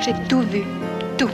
J'ai tout vu, tout.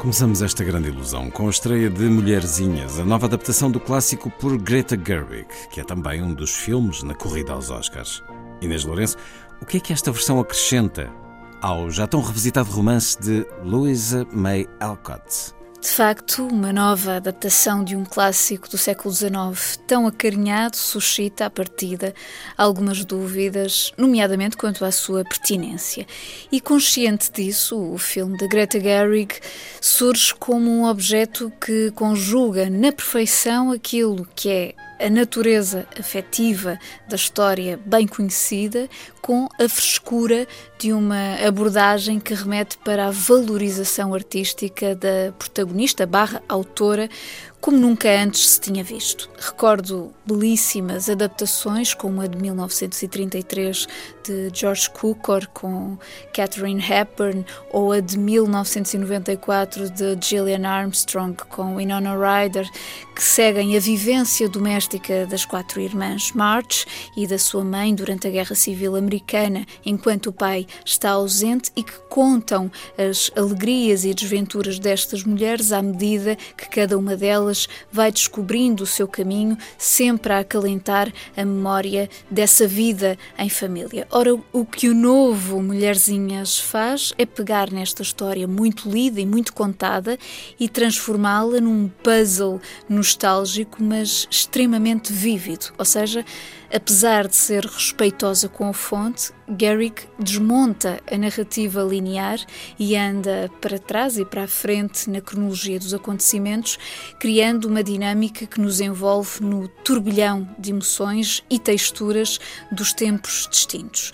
Começamos esta grande ilusão com a estreia de Mulherzinhas, a nova adaptação do clássico por Greta Gerwig, que é também um dos filmes na corrida aos Oscars. Inês Lourenço, o que é que esta versão acrescenta ao já tão revisitado romance de Louisa May Alcott? De facto, uma nova adaptação de um clássico do século XIX tão acarinhado suscita, à partida, algumas dúvidas, nomeadamente quanto à sua pertinência. E consciente disso, o filme de Greta Gerwig surge como um objeto que conjuga na perfeição aquilo que é a natureza afetiva da história bem conhecida com a frescura de uma abordagem que remete para a valorização artística da protagonista barra autora como nunca antes se tinha visto. Recordo belíssimas adaptações, como a de 1933 de George Cukor com Catherine Hepburn ou a de 1994 de Gillian Armstrong com Winona Ryder, que seguem a vivência doméstica das quatro irmãs March e da sua mãe durante a Guerra Civil Americana, enquanto o pai está ausente e que contam as alegrias e desventuras destas mulheres à medida que cada uma delas vai descobrindo o seu caminho, sempre a acalentar a memória dessa vida em família. Ora, o que o novo Mulherzinhas faz é pegar nesta história muito lida e muito contada e transformá-la num puzzle nostálgico, mas extremamente vívido. Ou seja, apesar de ser respeitosa com a fonte, Garrick desmonta a narrativa linear e anda para trás e para a frente na cronologia dos acontecimentos, criando uma dinâmica que nos envolve no turbilhão de emoções e texturas dos tempos distintos.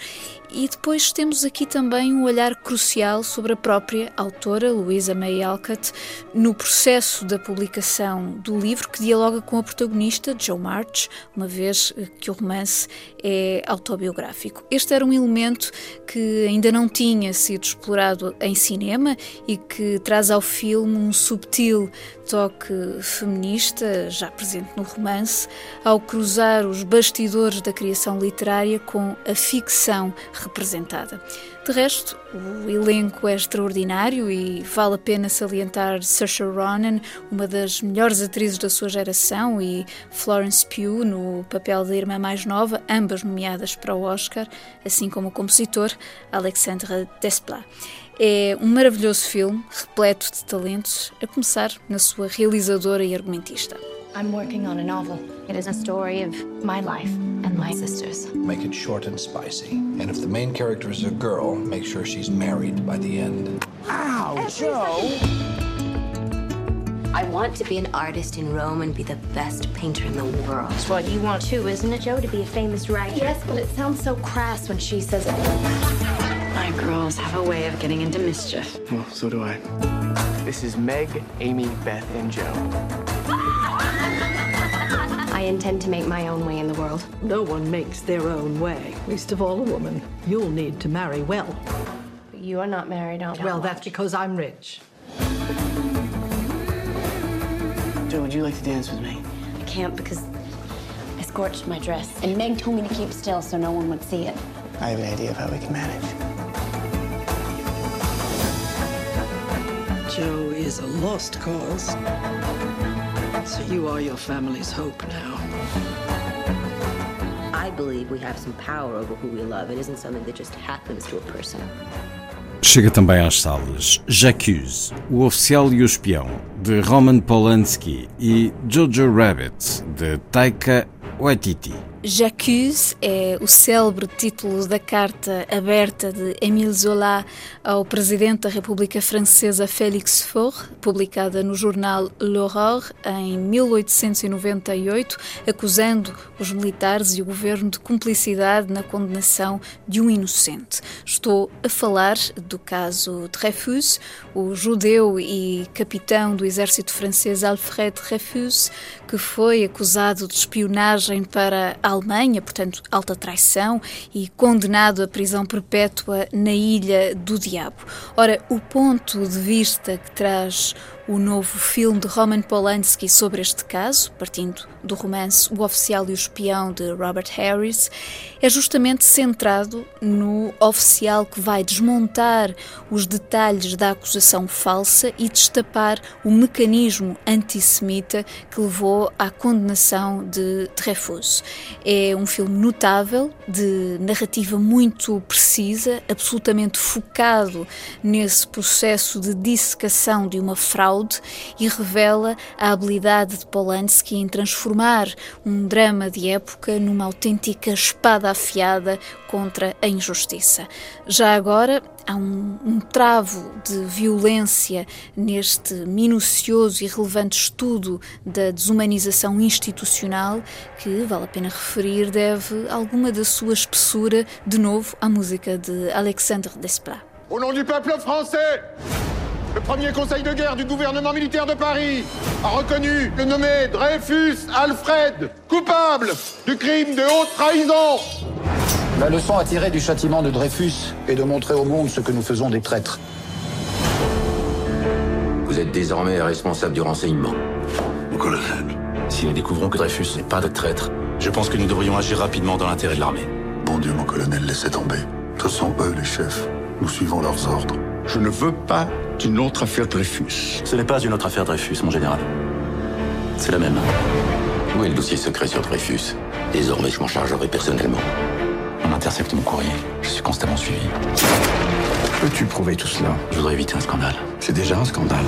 E depois temos aqui também um olhar crucial sobre a própria autora, Louisa May Alcott, no processo da publicação do livro, que dialoga com a protagonista, Joe March, uma vez que o romance é autobiográfico. Este era um elemento que ainda não tinha sido explorado em cinema e que traz ao filme um subtil toque feminista, já presente no romance, ao cruzar os bastidores da criação literária com a ficção representada. De resto, o elenco é extraordinário e vale a pena salientar Saoirse Ronan, uma das melhores atrizes da sua geração, e Florence Pugh no papel da irmã mais nova, ambas nomeadas para o Oscar, assim como o compositor Alexandre Desplat. É um maravilhoso filme, repleto de talentos, a começar na sua realizadora e argumentista. I'm working on a novel. It is a story of my life and my sister's. Make it short and spicy. And if the main character is a girl, make sure she's married by the end. Ow, Joe! I want to be an artist in Rome and be the best painter in the world. That's what you want too, isn't it, Joe? To be a famous writer. Yes, but it sounds so crass when she says it. My girls have a way of getting into mischief. Well, so do I. This is Meg, Amy, Beth, and Joe. I intend to make my own way in the world. No one makes their own way, least of all a woman. You'll need to marry well. But you are not married, aren't you? Well, that's because I'm rich. Joe, would you like to dance with me? I can't because I scorched my dress. And Meg told me to keep still so no one would see it. I have an idea of how we can manage. Joe is a lost cause. So you are your family's hope now. I believe we have some power over who we love. It isn't something that just happens to a person. Chega também às salas J'accuse, O Oficial e o Espião, de Roman Polanski e Jojo Rabbit, de Taika Waititi. J'accuse é o célebre título da carta aberta de Émile Zola ao presidente da República Francesa Félix Faure, publicada no jornal L'Aurore em 1898, acusando os militares e o governo de cumplicidade na condenação de um inocente. Estou a falar do caso Dreyfus, o judeu e capitão do exército francês Alfred Dreyfus, que foi acusado de espionagem para a Alemanha, portanto, alta traição, e condenado à prisão perpétua na Ilha do Diabo. Ora, o ponto de vista que traz o novo filme de Roman Polanski sobre este caso, partindo do romance O Oficial e o Espião de Robert Harris, é justamente centrado no oficial que vai desmontar os detalhes da acusação falsa e destapar o mecanismo antissemita que levou à condenação de Dreyfus. É um filme notável, de narrativa muito precisa, absolutamente focado nesse processo de dissecação de uma fraude e revela a habilidade de Polanski em transformar um drama de época numa autêntica espada afiada contra a injustiça. Já agora, há um, um, travo de violência neste minucioso e relevante estudo da desumanização institucional que, vale a pena referir, deve alguma da sua espessura, de novo, à música de Alexandre Desplat. Au nom du peuple français Le premier conseil de guerre du gouvernement militaire de Paris a reconnu le nommé Dreyfus Alfred coupable du crime de haute trahison. La leçon à tirer du châtiment de Dreyfus est de montrer au monde ce que nous faisons des traîtres. Vous êtes désormais responsable du renseignement. Mon colonel. Si nous découvrons que Dreyfus n'est pas de traître, je pense que nous devrions agir rapidement dans l'intérêt de l'armée. Bon Dieu, mon colonel, laissez tomber. Ce sont eux les chefs. Nous suivons leurs ordres. Je ne veux pas d'une autre affaire Dreyfus. Ce n'est pas une autre affaire Dreyfus, mon général. C'est la même. Où est le dossier secret sur Dreyfus? Désormais, je m'en chargerai personnellement. On intercepte mon courrier. Je suis constamment suivi. Peux-tu prouver tout cela? Je voudrais éviter un scandale. C'est déjà un scandale.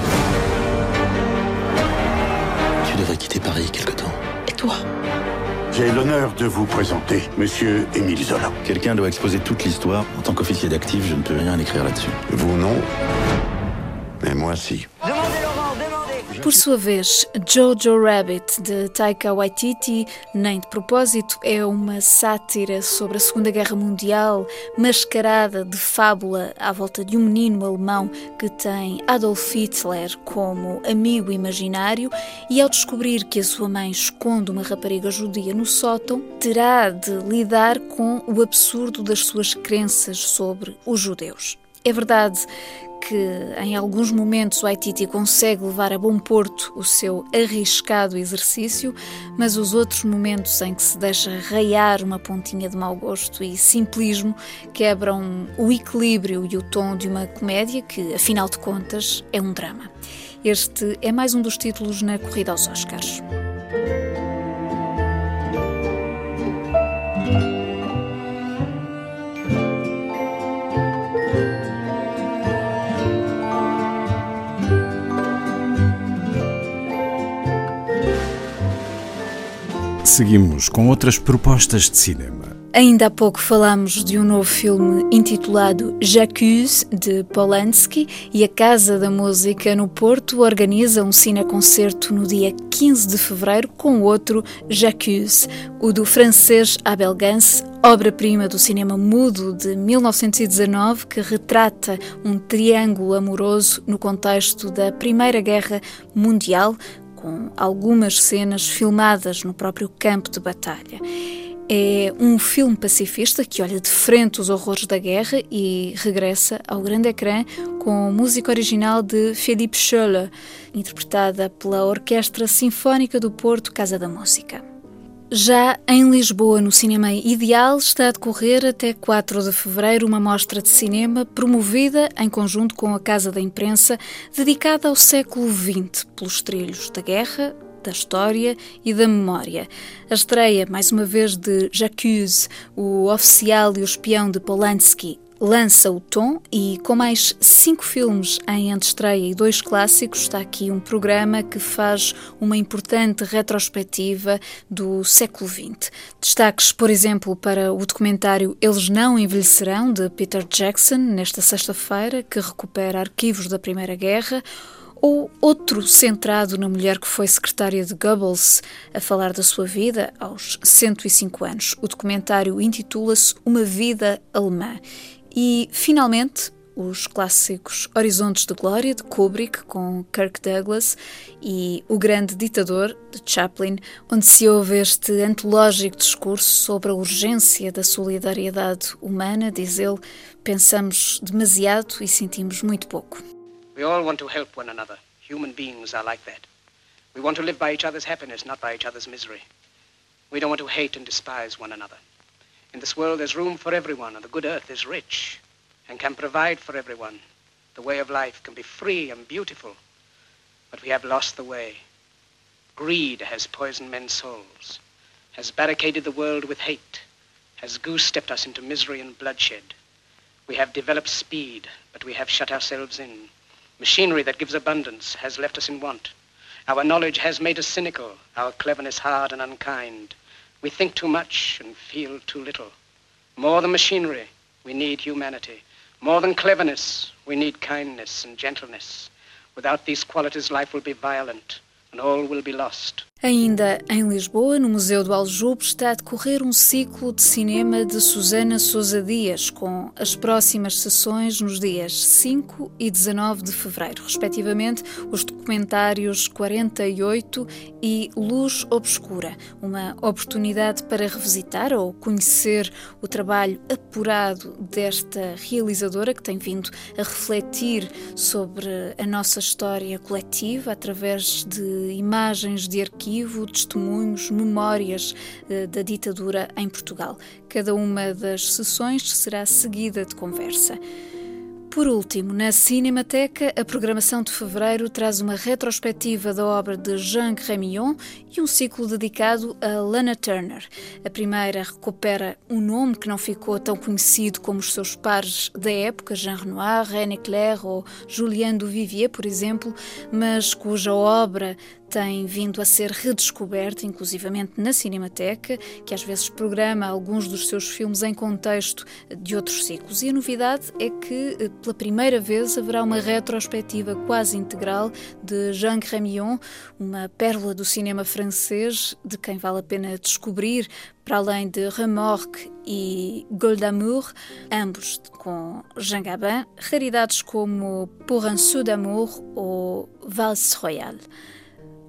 Tu devrais quitter Paris quelque temps. Et toi? J'ai l'honneur de vous présenter Monsieur Émile Zola. Quelqu'un doit exposer toute l'histoire. En tant qu'officier d'actif, je ne peux rien écrire là-dessus. Vous non? Moi si. Por sua vez, Jojo Rabbit, de Taika Waititi, nem de propósito, é uma sátira sobre a Segunda Guerra Mundial, mascarada de fábula à volta de um menino alemão que tem Adolf Hitler como amigo imaginário e, ao descobrir que a sua mãe esconde uma rapariga judia no sótão, terá de lidar com o absurdo das suas crenças sobre os judeus. É verdade que em alguns momentos o Haititi consegue levar a bom porto o seu arriscado exercício, mas os outros momentos em que se deixa raiar uma pontinha de mau gosto e simplismo quebram o equilíbrio e o tom de uma comédia que, afinal de contas, é um drama. Este é mais um dos títulos na corrida aos Oscars. Seguimos com outras propostas de cinema. Ainda há pouco falámos de um novo filme intitulado J'accuse, de Polanski, e a Casa da Música no Porto organiza um cineconcerto no dia 15 de fevereiro com outro J'accuse, o do francês Abel Gance, obra-prima do cinema mudo de 1919 que retrata um triângulo amoroso no contexto da Primeira Guerra Mundial, com algumas cenas filmadas no próprio campo de batalha. É um filme pacifista que olha de frente os horrores da guerra e regressa ao grande ecrã com música original de Philippe Scholler, interpretada pela Orquestra Sinfónica do Porto Casa da Música. Já em Lisboa, no Cinema Ideal, está a decorrer até 4 de fevereiro uma mostra de cinema promovida em conjunto com a Casa da Imprensa, dedicada ao século XX, pelos trilhos da guerra, da história e da memória. A estreia, mais uma vez, de J'accuse, o oficial e o espião de Polanski, lança o tom e, com mais cinco filmes em antestreia e dois clássicos, está aqui um programa que faz uma importante retrospectiva do século XX. Destaques, por exemplo, para o documentário Eles Não Envelhecerão, de Peter Jackson, nesta sexta-feira, que recupera arquivos da Primeira Guerra, ou outro centrado na mulher que foi secretária de Goebbels a falar da sua vida aos 105 anos. O documentário intitula-se Uma Vida Alemã e, finalmente, os clássicos Horizontes de Glória, de Kubrick, com Kirk Douglas, e O Grande Ditador, de Chaplin, onde se ouve este antológico discurso sobre a urgência da solidariedade humana, diz ele, pensamos demasiado e sentimos muito pouco. We all want to help one another. Human beings are like that. We want to live by each other's happiness, not by each other's misery. We don't want to hate and despise one another. In this world, there's room for everyone, and the good earth is rich and can provide for everyone. The way of life can be free and beautiful, but we have lost the way. Greed has poisoned men's souls, has barricaded the world with hate, has goose-stepped us into misery and bloodshed. We have developed speed, but we have shut ourselves in. Machinery that gives abundance has left us in want. Our knowledge has made us cynical, our cleverness hard and unkind. We think too much and feel too little. More than machinery, we need humanity. More than cleverness, we need kindness and gentleness. Without these qualities, life will be violent and all will be lost. Ainda em Lisboa, no Museu do Aljube, está a decorrer um ciclo de cinema de Susana Sousa Dias, com as próximas sessões nos dias 5 e 19 de fevereiro, respectivamente, os documentários 48 e Luz Obscura, uma oportunidade para revisitar ou conhecer o trabalho apurado desta realizadora que tem vindo a refletir sobre a nossa história coletiva através de imagens de arquivo testemunhos, memórias eh, da ditadura em Portugal. Cada uma das sessões será seguida de conversa. Por último, na Cinemateca, a programação de fevereiro traz uma retrospectiva da obra de Jean Rémillon e um ciclo dedicado a Lana Turner. A primeira recupera um nome que não ficou tão conhecido como os seus pares da época, Jean Renoir, René Clair ou Julien Duvivier, por exemplo, mas cuja obra tem vindo a ser redescoberta, inclusivamente na Cinemateca, que às vezes programa alguns dos seus filmes em contexto de outros ciclos. E a novidade é que, eh, pela primeira vez, haverá uma retrospectiva quase integral de Jean Grémillon, uma pérola do cinema francês, de quem vale a pena descobrir, para além de Remorque e Goldamour, ambos com Jean Gabin, raridades como Pour un sou d'amour ou Valse Royale.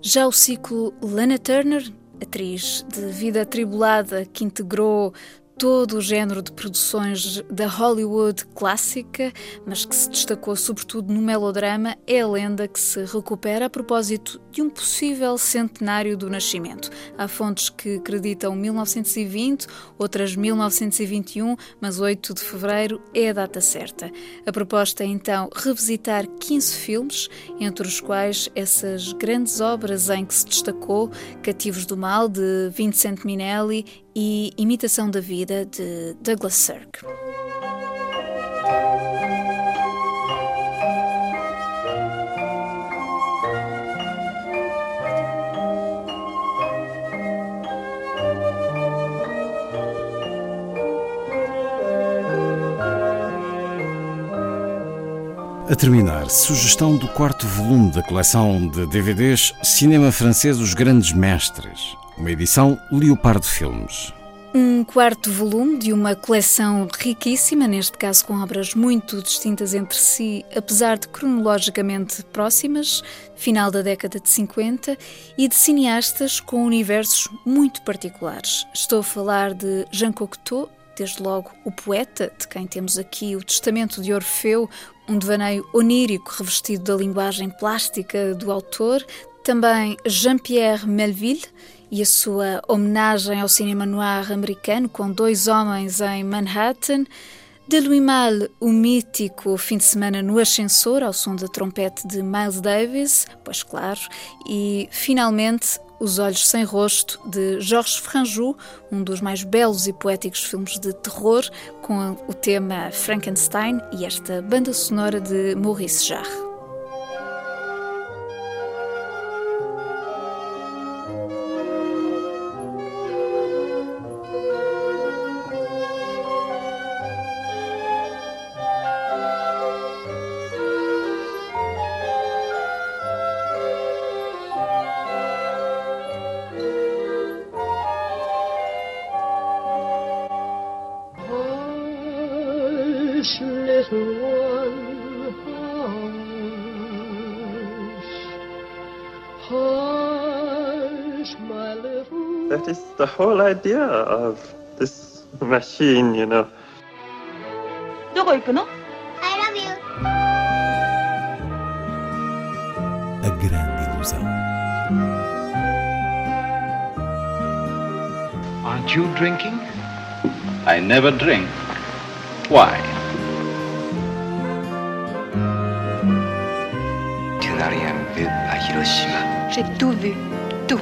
Já o ciclo Lana Turner, atriz de vida atribulada que integrou todo o género de produções da Hollywood clássica, mas que se destacou sobretudo no melodrama, é a lenda que se recupera a propósito de um possível centenário do nascimento. Há fontes que acreditam 1920, outras 1921, mas 8 de fevereiro é a data certa. A proposta é então revisitar 15 filmes, entre os quais essas grandes obras em que se destacou Cativos do Mal, de Vincent Minelli e Imitação da Vida, de Douglas Sirk. A terminar, sugestão do quarto volume da coleção de DVDs Cinema Francês Os Grandes Mestres, uma edição Leopardo Filmes. Um quarto volume de uma coleção riquíssima, neste caso com obras muito distintas entre si, apesar de cronologicamente próximas, final da década de 50, e de cineastas com universos muito particulares. Estou a falar de Jean Cocteau, desde logo o poeta, de quem temos aqui o Testamento de Orfeu, um devaneio onírico revestido da linguagem plástica do autor, também Jean-Pierre Melville e a sua homenagem ao cinema noir americano com dois homens em Manhattan, de Louis Mal, o mítico fim de semana no ascensor ao som da trompete de Miles Davis, pois claro, e finalmente Os Olhos Sem Rosto, de Georges Franjou, um dos mais belos e poéticos filmes de terror, com o tema Frankenstein e esta banda sonora de Maurice Jarre. That is the whole idea of this machine, you know. どこ行くの I love you. A grande ilusão. Aren't you drinking? I never drink. Why? Tu n'as rien vu à Hiroshima. J'ai tout vu. Tout.